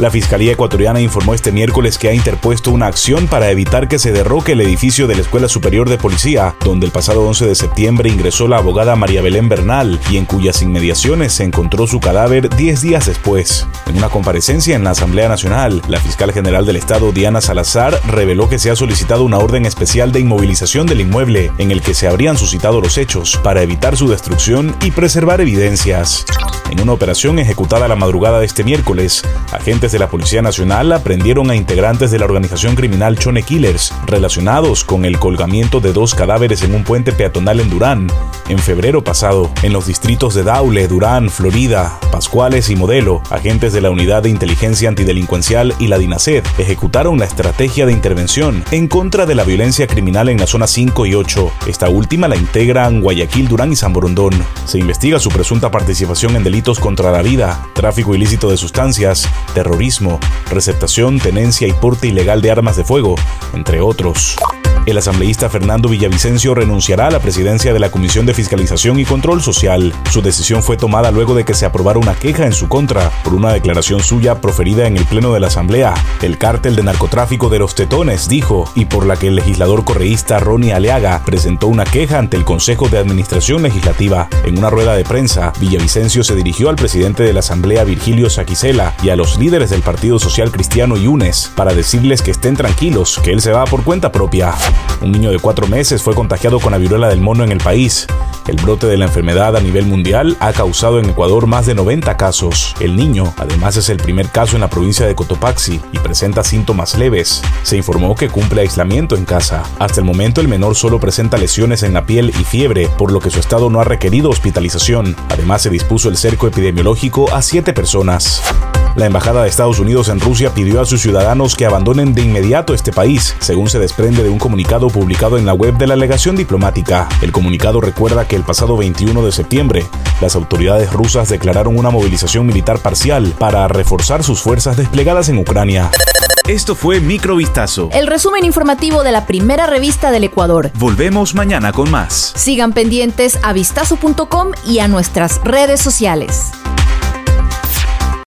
La Fiscalía ecuatoriana informó este miércoles que ha interpuesto una acción para evitar que se derroque el edificio de la Escuela Superior de Policía, donde el pasado 11 de septiembre ingresó la abogada María Belén Bernal y en cuyas inmediaciones se encontró su cadáver 10 días después. En una comparecencia en la Asamblea Nacional, la fiscal general del Estado, Diana Salazar, reveló que se ha solicitado una orden especial de inmovilización del inmueble en el que se habrían suscitado los hechos para evitar su destrucción y preservar evidencias. En una operación ejecutada la madrugada de este miércoles, agentes de la Policía Nacional aprendieron a integrantes de la organización criminal Chone Killers relacionados con el colgamiento de dos cadáveres en un puente peatonal en Durán en febrero pasado. En los distritos de Daule, Durán, Florida, Pascuales y Modelo, agentes de la Unidad de Inteligencia Antidelincuencial y la DINASED ejecutaron la estrategia de intervención en contra de la violencia criminal en la zona 5 y 8. Esta última la integran Guayaquil, Durán y San Borondón. Se investiga su presunta participación en delitos contra la vida, tráfico ilícito de sustancias, terrorismo, receptación, tenencia y porte ilegal de armas de fuego, entre otros. El asambleísta Fernando Villavicencio renunciará a la presidencia de la Comisión de Fiscalización y Control Social. Su decisión fue tomada luego de que se aprobara una queja en su contra por una declaración suya proferida en el Pleno de la Asamblea. El cártel de narcotráfico de los Tetones dijo, y por la que el legislador correísta Ronnie Aleaga presentó una queja ante el Consejo de Administración Legislativa. En una rueda de prensa, Villavicencio se dirigió al presidente de la Asamblea Virgilio Saquicela y a los líderes del Partido Social Cristiano y UNES para decirles que estén tranquilos, que él se va por cuenta propia. Un niño de cuatro meses fue contagiado con la viruela del mono en el país. El brote de la enfermedad a nivel mundial ha causado en Ecuador más de 90 casos. El niño, además, es el primer caso en la provincia de Cotopaxi y presenta síntomas leves. Se informó que cumple aislamiento en casa. Hasta el momento el menor solo presenta lesiones en la piel y fiebre, por lo que su estado no ha requerido hospitalización. Además se dispuso el cerco epidemiológico a siete personas. La Embajada de Estados Unidos en Rusia pidió a sus ciudadanos que abandonen de inmediato este país, según se desprende de un comunicado publicado en la web de la legación diplomática. El comunicado recuerda que el pasado 21 de septiembre, las autoridades rusas declararon una movilización militar parcial para reforzar sus fuerzas desplegadas en Ucrania. Esto fue Microvistazo. El resumen informativo de la primera revista del Ecuador. Volvemos mañana con más. Sigan pendientes a vistazo.com y a nuestras redes sociales.